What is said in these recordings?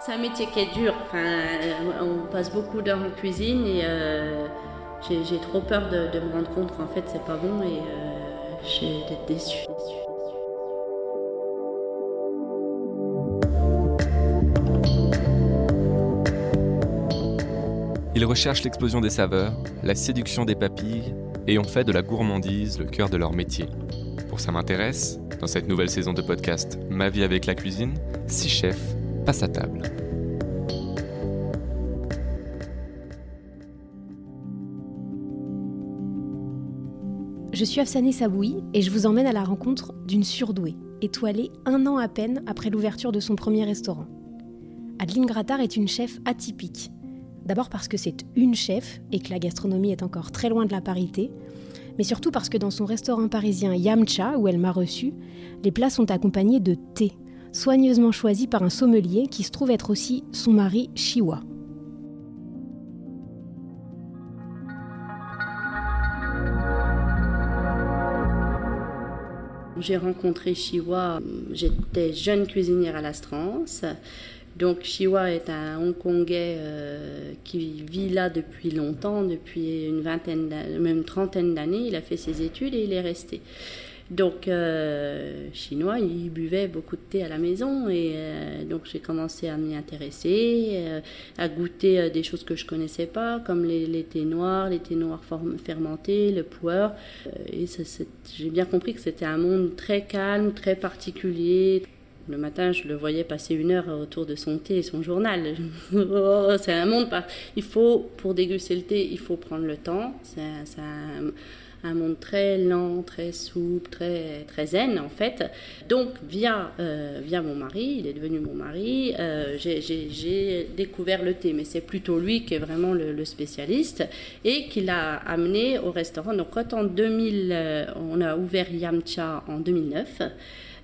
C'est un métier qui est dur. Enfin, on passe beaucoup d'heures en cuisine et euh, j'ai trop peur de, me rendre compte qu'en fait c'est pas bon et euh, j'ai d'être déçue. Ils recherchent l'explosion des saveurs, la séduction des papilles et ont fait de la gourmandise le cœur de leur métier. Pour ça m'intéresse, dans cette nouvelle saison de podcast Ma vie avec la cuisine, six chefs Je suis Afsané Saboui et je vous emmène à la rencontre d'une surdouée, étoilée un an à peine après l'ouverture de son premier restaurant. Adeline Grattard est une chef atypique. D'abord parce que c'est une chef et que la gastronomie est encore très loin de la parité, mais surtout parce que dans son restaurant parisien Yamcha, où elle m'a reçu, les plats sont accompagnés de thé, soigneusement choisi par un sommelier qui se trouve être aussi son mari Shiwa. J'ai rencontré Shiwa, j'étais jeune cuisinière à l'Astrance. Donc Shiwa est un Hongkongais euh, qui vit là depuis longtemps, depuis une vingtaine, même une trentaine d'années. Il a fait ses études et il est resté. Donc, euh, chinois, il buvait beaucoup de thé à la maison et euh, donc j'ai commencé à m'y intéresser, à goûter des choses que je connaissais pas, comme les, les thés noirs, les thés noirs fermentés, le puer. et j'ai bien compris que c'était un monde très calme, très particulier. Le matin, je le voyais passer une heure autour de son thé et son journal. Oh, c'est un monde. Il faut, pour déguster le thé, il faut prendre le temps. C'est un, monde très lent, très souple, très, très zen en fait. Donc, via, euh, via mon mari, il est devenu mon mari, euh, j'ai découvert le thé. Mais c'est plutôt lui qui est vraiment le, spécialiste et qui l'a amené au restaurant. Donc, quand en 2000, euh, on a ouvert Yamcha en 2009.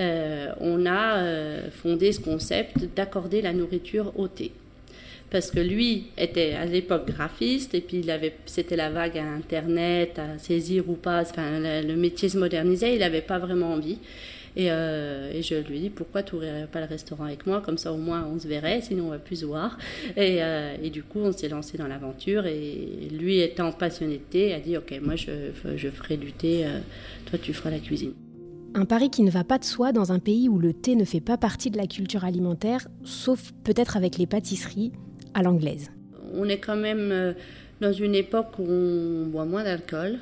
Euh, on a fondé ce concept d'accorder la nourriture au thé parce que lui était à l'époque graphiste et puis il avait c'était la vague à internet à saisir ou pas enfin le, métier se modernisait il n'avait pas vraiment envie. Et, euh, et, je lui dis pourquoi tu n'ouvrirais pas le restaurant avec moi? Comme ça au moins on se verrait sinon on va plus se voir. Et, et du coup on s'est lancé dans l'aventure et lui étant passionné de thé a dit ok moi je, je ferai du thé toi tu feras la cuisine. Un pari qui ne va pas de soi dans un pays où le thé ne fait pas partie de la culture alimentaire, sauf peut-être avec les pâtisseries à l'anglaise. On est quand même euh, dans une époque où on boit moins d'alcool,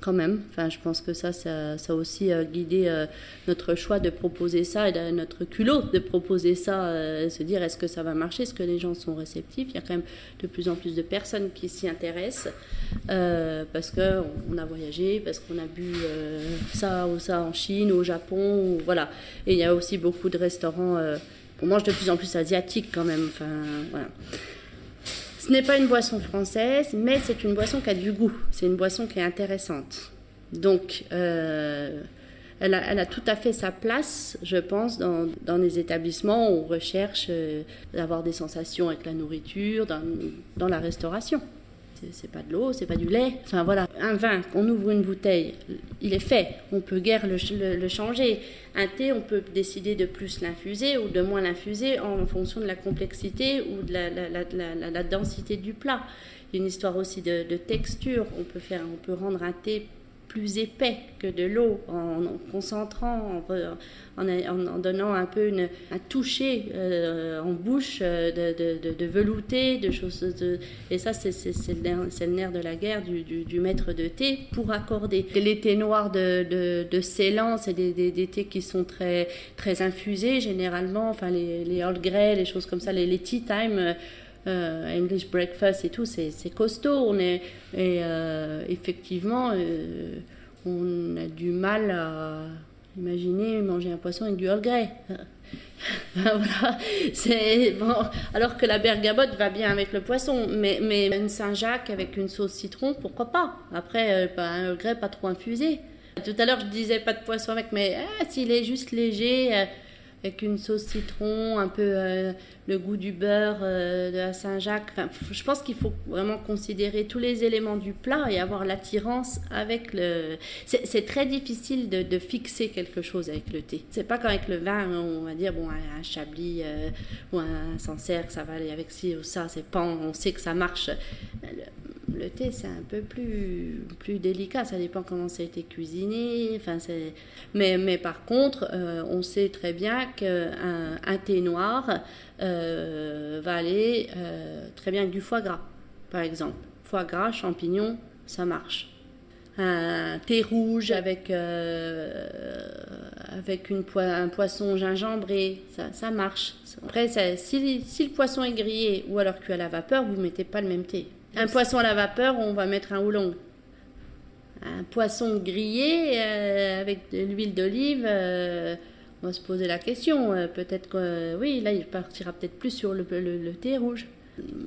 quand même. Enfin, je pense que ça, ça, a aussi euh, guidé euh, notre choix de proposer ça et notre culot de proposer ça, se dire est-ce que ça va marcher, est-ce que les gens sont réceptifs? Il y a quand même de plus en plus de personnes qui s'y intéressent parce qu'on a voyagé, parce qu'on a bu ça ou ça en Chine, au Japon, voilà. Et il y a aussi beaucoup de restaurants. On mange de plus en plus asiatique quand même. Enfin, voilà. Ce n'est pas une boisson française, mais c'est une boisson qui a du goût. C'est une boisson qui est intéressante. Donc, euh, elle, a, tout à fait sa place, je pense, dans, dans les établissements où on recherche euh, d'avoir des sensations avec la nourriture, dans, dans la restauration c'est pas de l'eau, c'est pas du lait. Enfin voilà, un vin, on ouvre une bouteille, il est fait, on peut guère le, le, changer. Un thé, on peut décider de plus l'infuser ou de moins l'infuser en fonction de la complexité ou de la, la, la, la, densité du plat. Il y a une histoire aussi de, de texture. On peut faire, on peut rendre un thé plus épais que de l'eau en, concentrant, en, donnant un peu une, un toucher euh, en bouche euh, de, de, de, velouté, de choses. et ça, c'est le, nerf de la guerre du, du, maître de thé pour accorder. Les thés noirs de, de, Ceylan, c'est des, des, thés qui sont très, très infusés généralement, enfin les, les Earl Grey, les choses comme ça, les, les tea time. Euh, English breakfast et tout, c'est costaud. On est, et euh, effectivement, euh, on a du mal à imaginer manger un poisson avec du Earl Grey. bon. Alors que la bergamote va bien avec le poisson, mais, mais une Saint-Jacques avec une sauce citron, pourquoi pas? Après, un Earl pas trop infusé. Tout à l'heure, je disais pas de poisson avec, mais ah, s'il est juste léger avec une sauce citron, un peu euh, le goût du beurre euh, de la Saint-Jacques. Enfin, je pense qu'il faut vraiment considérer tous les éléments du plat et avoir l'attirance avec le. C'est très difficile de, fixer quelque chose avec le thé. C'est pas comme avec le vin, on va dire bon un chablis euh, ou un Sancerre, ça va aller avec ci ou ça. C'est pas, on sait que ça marche. Thé, c'est un peu plus, plus délicat, ça dépend comment ça a été cuisiné. Enfin, mais, mais par contre, on sait très bien qu'un un thé noir euh, va aller euh, très bien avec du foie gras, par exemple. Foie gras, champignons, ça marche. Un thé rouge avec, euh, avec une un poisson gingembré, ça, ça marche. Après, si, si, le poisson est grillé ou alors cuit à la vapeur, vous ne mettez pas le même thé. Un poisson à la vapeur, on va mettre un oolong. Un poisson grillé avec de l'huile d'olive, on va se poser la question. Euh, peut-être que, euh, oui, là, il partira peut-être plus sur le, thé rouge.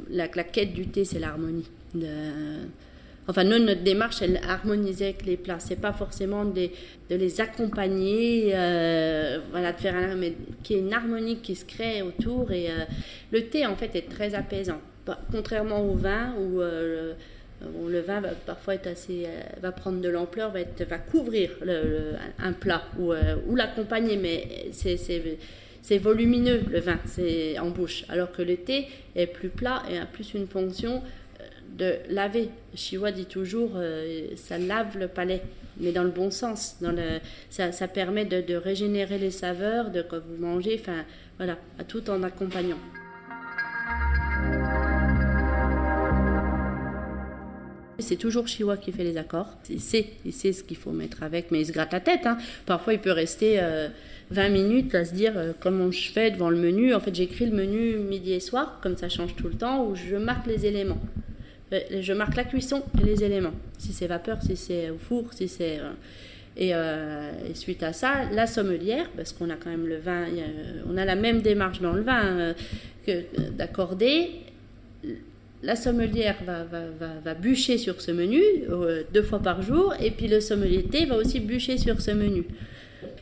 La, quête du thé, c'est l'harmonie. Enfin, nous, notre démarche, elle harmonisait avec les plats. C'est pas forcément de les accompagner, euh, voilà, de faire un, mais qu'il y ait une harmonie qui se crée autour. Et le thé, en fait, est très apaisant. Contrairement au vin, où le vin va parfois être assez, euh, va prendre de l'ampleur, va, couvrir un plat ou, euh, l'accompagner, mais c'est volumineux le vin, c'est en bouche, alors que le thé est plus plat et a plus une fonction euh, de laver. Chiwa dit toujours, ça lave le palais, mais dans le bon sens. Ça permet de, de, régénérer les saveurs, de quand vous mangez, enfin voilà, tout en accompagnant. C'est toujours Chiwa qui fait les accords. Il sait, il sait ce qu'il faut mettre avec, mais il se gratte la tête. Hein. Parfois, il peut rester 20 euh, minutes à se dire euh, comment je fais devant le menu. En fait, j'écris le menu midi et soir, comme ça change tout le temps, où je marque les éléments. Euh, je marque la cuisson et les éléments. Si c'est vapeur, si c'est au four, si c'est. Et, suite à ça, la sommelière, parce qu'on a quand même le vin, on a la même démarche dans le vin d'accorder la sommelière va, bûcher sur ce menu euh, deux fois par jour, et puis le sommelier thé va aussi bûcher sur ce menu.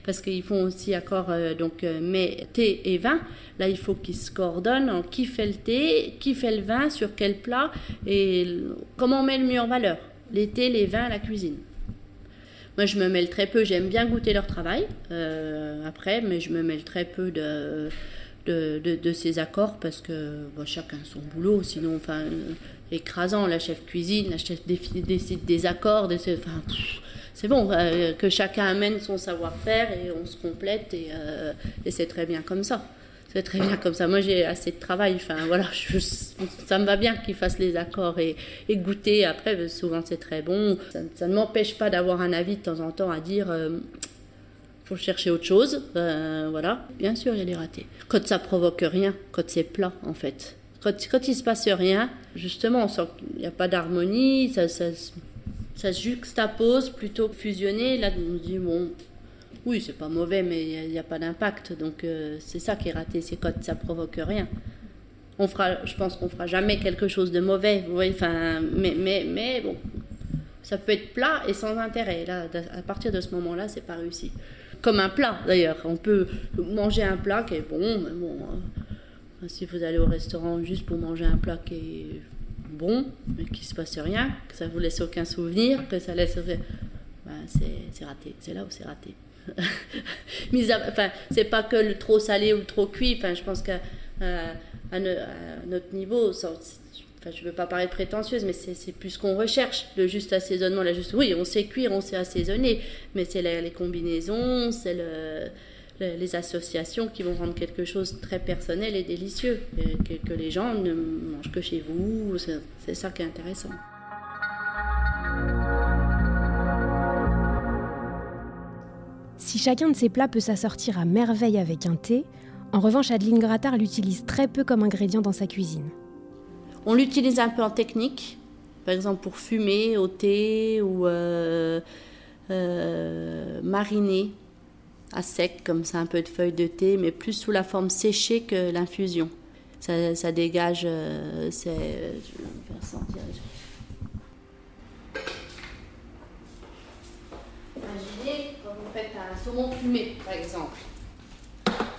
Parce qu'ils font aussi accord, euh, donc, euh, mais thé et vin, là il faut qu'ils se coordonnent en qui fait le thé, qui fait le vin, sur quel plat, et comment on met le mieux en valeur. Les thés, les vins, la cuisine. Moi, je me mêle très peu, j'aime bien goûter leur travail après, mais je me mêle très peu de de, de, ces accords parce que chacun son boulot, sinon, enfin, écrasant, la chef cuisine, la chef décide des accords, enfin, c'est bon, euh, que chacun amène son savoir-faire et on se complète et, euh, et c'est très bien comme ça. C'est très bien comme ça. Moi, j'ai assez de travail. Enfin, voilà, ça me va bien qu'ils fassent les accords et, goûter. Après, souvent, c'est très bon. Ça, ne m'empêche pas d'avoir un avis de temps en temps à dire euh, faut chercher autre chose. Euh, voilà, bien sûr, il y a les. Quand ça provoque rien, quand c'est plat, en fait. Quand, quand il se passe rien, justement, on sent qu'il n'y a pas d'harmonie, ça, se juxtapose plutôt que fusionner. Là, on se dit, bon, oui, c'est pas mauvais, mais il n'y a, pas d'impact. Donc, euh, c'est ça qui est raté, c'est quand ça provoque rien. On fera, je pense qu'on fera jamais quelque chose de mauvais, voyez, mais, mais, mais bon, ça peut être plat et sans intérêt. Là, à partir de ce moment-là, c'est pas réussi comme un plat d'ailleurs. On peut manger un plat qui est bon, mais bon, euh, si vous allez au restaurant juste pour manger un plat qui est bon, mais qui se passe rien, que ça vous laisse aucun souvenir, que ça laisse. Ben, c'est raté, c'est là où c'est raté. enfin, c'est pas que le trop salé ou le trop cuit, enfin, je pense qu'à notre niveau, Enfin, je veux pas parler de prétentieuse, mais c'est plus ce qu'on recherche, le juste assaisonnement, la juste. Oui, on sait cuire, on sait assaisonner, mais c'est les combinaisons, c'est le, les associations qui vont rendre quelque chose très personnel et délicieux, que, que les gens ne mangent que chez vous. C'est ça qui est intéressant. Si chacun de ces plats peut s'assortir à merveille avec un thé, en revanche, Adeline Grattard l'utilise très peu comme ingrédient dans sa cuisine. On l'utilise un peu en technique, par exemple pour fumer au thé ou euh, euh, mariner à sec, comme ça, un peu de feuilles de thé, mais plus sous la forme séchée que l'infusion. Ça, dégage. Euh, c'est, je vais faire sentir. Imaginez quand vous faites un saumon fumé, par exemple.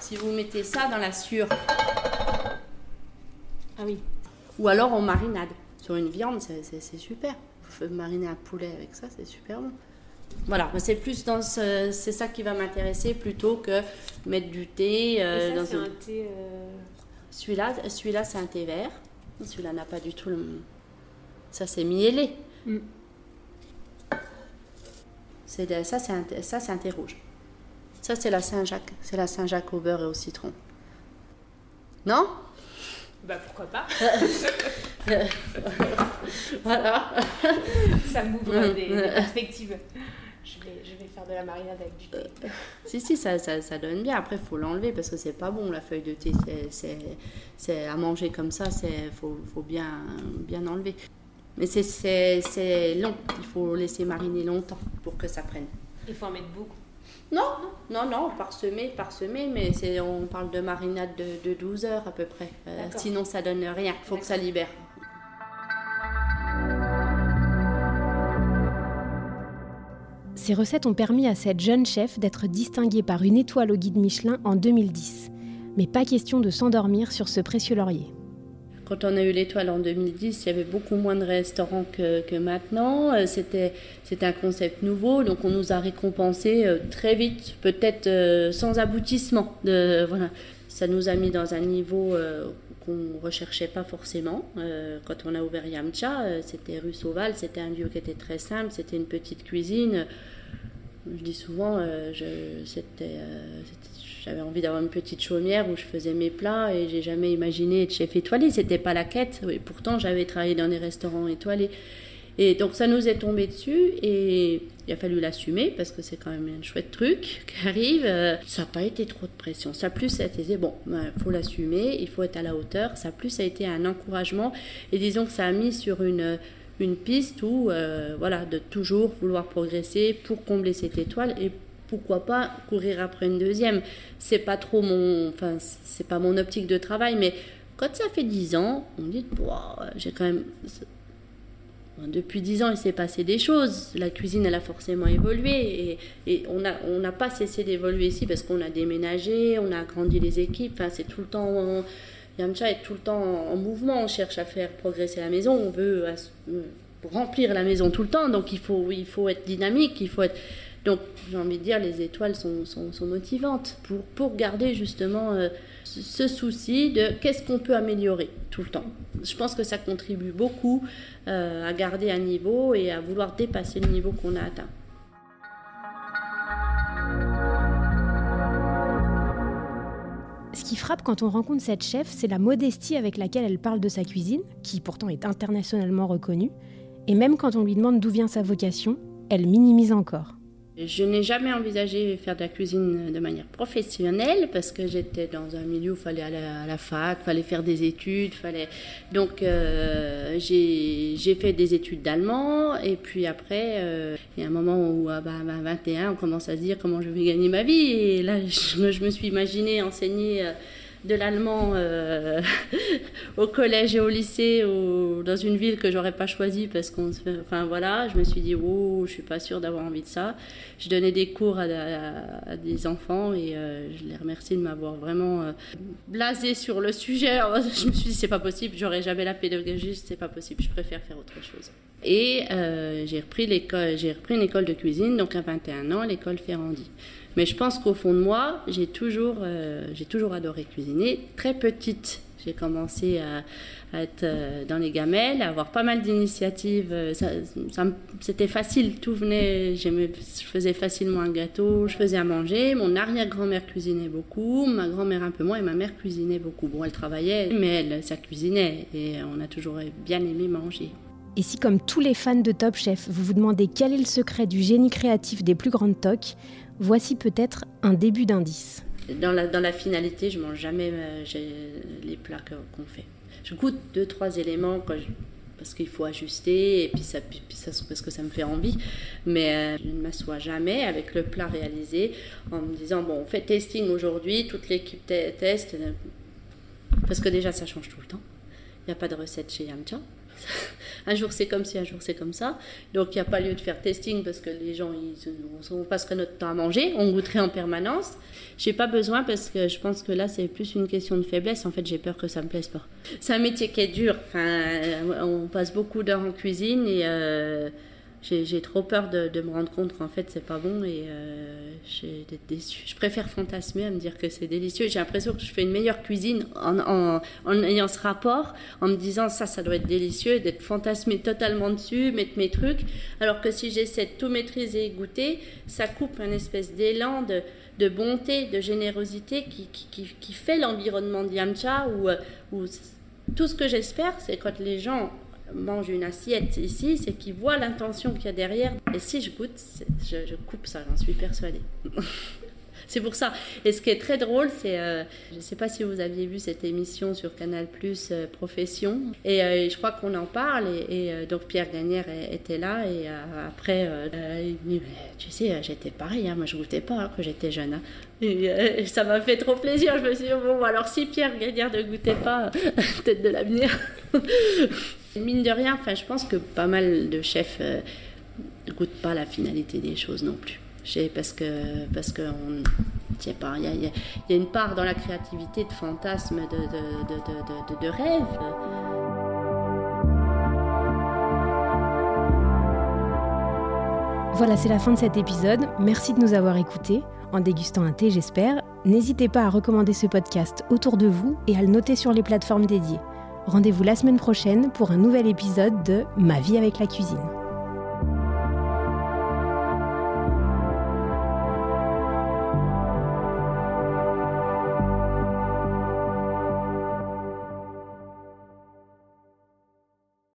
si vous mettez ça dans la sûre. Ah oui. Ou alors en marinade. Sur une viande, c'est super. Vous mariner un poulet avec ça, c'est super bon. Voilà, c'est plus dans c'est ça qui va m'intéresser plutôt que mettre du thé. Euh, dans un thé. Euh, celui-là, celui-là c'est un thé vert. Celui-là n'a pas du tout le. Ça c'est miellé. Mm. C'est ça c'est un, ça c'est un thé rouge. Ça c'est la Saint-Jacques, c'est la Saint-Jacques au beurre et au citron. Non? Bah pourquoi pas Voilà. Ça m'ouvre des, perspectives. Je vais, je vais, faire de la marinade avec du thé. Euh, si, si, ça, ça, ça, donne bien. Après, il faut l'enlever parce que c'est pas bon, la feuille de thé. C'est à manger comme ça, il faut, faut, bien, bien enlever. Mais c'est long. Il faut laisser mariner longtemps pour que ça prenne. Il faut en mettre beaucoup. Non, non, non, parsemé, parsemé, mais c'est, on parle de marinade de, 12 heures à peu près. Euh, sinon, ça donne rien. Il faut que ça libère. Ces recettes ont permis à cette jeune chef d'être distinguée par une étoile au guide Michelin en 2010. Mais pas question de s'endormir sur ce précieux laurier. Quand on a eu l'étoile en 2010, il y avait beaucoup moins de restaurants que, maintenant. Euh, c'était, un concept nouveau, donc on nous a récompensé euh, très vite, peut-être euh, sans aboutissement. Voilà. Ça nous a mis dans un niveau qu'on recherchait pas forcément. quand on a ouvert Yamcha, c'était rue Sauval, c'était un lieu qui était très simple, c'était une petite cuisine. Je dis souvent, je, c'était, j'avais envie d'avoir une petite chaumière où je faisais mes plats et j'ai jamais imaginé être chef étoilé. C'était pas la quête. Et pourtant, j'avais travaillé dans des restaurants étoilés. Et donc, ça nous est tombé dessus et il a fallu l'assumer parce que c'est quand même un chouette truc qui arrive. Euh, ça n'a pas été trop de pression. Ça plus a été bon, il ben, faut l'assumer, il faut être à la hauteur. Ça plus a été un encouragement et disons que ça a mis sur une une piste où euh, voilà de toujours vouloir progresser pour combler cette étoile et pourquoi pas courir après une deuxième C'est pas trop mon, enfin, c'est pas mon optique de travail, mais quand ça fait dix ans, on dit, j'ai quand même. Depuis dix ans, il s'est passé des choses. La cuisine, elle a forcément évolué et, on n'a on n'a pas cessé d'évoluer ici parce qu'on a déménagé, on a agrandi les équipes. Enfin, c'est tout le temps. Yamcha est tout le temps en, mouvement. On cherche à faire progresser la maison. On veut euh, remplir la maison tout le temps. Donc il faut, être dynamique. Il faut être. Donc j'ai envie de dire, les étoiles sont, motivantes pour, garder justement euh, ce souci de qu'est-ce qu'on peut améliorer tout le temps. Je pense que ça contribue beaucoup euh, à garder un niveau et à vouloir dépasser le niveau qu'on a atteint. Ce qui frappe quand on rencontre cette chef, c'est la modestie avec laquelle elle parle de sa cuisine, qui pourtant est internationalement reconnue. Et même quand on lui demande d'où vient sa vocation, elle minimise encore. Je n'ai jamais envisagé faire de la cuisine de manière professionnelle parce que j'étais dans un milieu où il fallait aller à la fac, fallait faire des études, fallait donc euh, j'ai fait des études d'allemand et puis après euh, il y a un moment où à bah, 21 on commence à se dire comment je vais gagner ma vie. Et là je me, suis imaginé enseigner euh, de l'allemand euh, au collège et au lycée ou dans une ville que j'aurais pas choisie parce qu'on enfin voilà je me suis dit oh je suis pas sûre d'avoir envie de ça. Je donnais des cours à, des enfants et euh, je les remercie de m'avoir vraiment euh, blasé sur le sujet. Je me suis dit c'est pas possible j'aurais jamais la pédagogie c'est pas possible je préfère faire autre chose. Et j'ai repris l'école j'ai repris une école de cuisine donc à 21 ans l'école Ferrandi mais je pense qu'au fond de moi, j'ai toujours, euh, toujours adoré cuisiner. Très petite, j'ai commencé à, être euh, dans les gamelles, à avoir pas mal d'initiatives. Euh, c'était facile, tout venait. Je faisais facilement un gâteau, je faisais à manger. Mon arrière-grand-mère cuisinait beaucoup, ma grand-mère un peu moins, et ma mère cuisinait beaucoup. Bon, elle travaillait, mais elle, ça cuisinait, et on a toujours bien aimé manger. Et si, comme tous les fans de Top Chef, vous vous demandez quel est le secret du génie créatif des plus grandes toques, Voici peut-être un début d'indice. Dans la, finalité, je mange jamais euh, les plats qu'on fait. Je goûte deux, trois éléments parce qu'il faut ajuster et puis, ça, puis ça, parce que ça me fait envie. Mais euh, je ne m'assois jamais avec le plat réalisé en me disant bon, on fait testing aujourd'hui, toute l'équipe teste. Parce que déjà, ça change tout le temps. Il n'y a pas de recette chez Yamcha. un jour c'est comme ci, un jour c'est comme ça. Donc il n'y a pas lieu de faire testing parce que les gens, ils, on passerait notre temps à manger, on goûterait en permanence. J'ai pas besoin parce que je pense que là c'est plus une question de faiblesse. En fait, j'ai peur que ça me plaise pas. C'est un métier qui est dur. Enfin, on passe beaucoup d'heures en cuisine et euh, j'ai trop peur de, me rendre compte qu'en fait c'est pas bon et euh, déçue. Je préfère fantasmer à me dire que c'est délicieux. J'ai l'impression que je fais une meilleure cuisine en, ayant ce rapport, en me disant ça, ça doit être délicieux, d'être fantasmé totalement dessus, mettre mes trucs. Alors que si j'essaie de tout maîtriser et goûter, ça coupe un espèce d'élan de, bonté, de générosité qui, qui, qui, fait l'environnement de Yamcha où, où tout ce que j'espère, c'est quand les gens mange une assiette ici, c'est qu'ils voient l'intention qu'il y a derrière. Et si je goûte, je, coupe ça, j'en suis persuadée. c'est pour ça. Et ce qui est très drôle, c'est, euh, je ne sais pas si vous aviez vu cette émission sur Canal Plus euh, Profession, et euh, je crois qu'on en parle, et, donc Pierre Gagnère était là, et après, il dit, tu sais, j'étais pareil, hein, moi je goûtais pas hein, quand j'étais jeune. Hein. Et, ça m'a fait trop plaisir. Je me suis dit, bon, alors si Pierre Gagnère ne goûtait pas, peut-être de l'avenir. Mine de rien, je pense que pas mal de chefs ne euh, goûtent pas la finalité des choses non plus. Parce que parce que il y, y, a une part dans la créativité de fantasme, de, de, de, de rêve. Voilà, c'est la fin de cet épisode. Merci de nous avoir écoutés, en dégustant un thé, j'espère. N'hésitez pas à recommander ce podcast autour de vous et à le noter sur les plateformes dédiées. Rendez-vous la semaine prochaine pour un nouvel épisode de Ma vie avec la cuisine.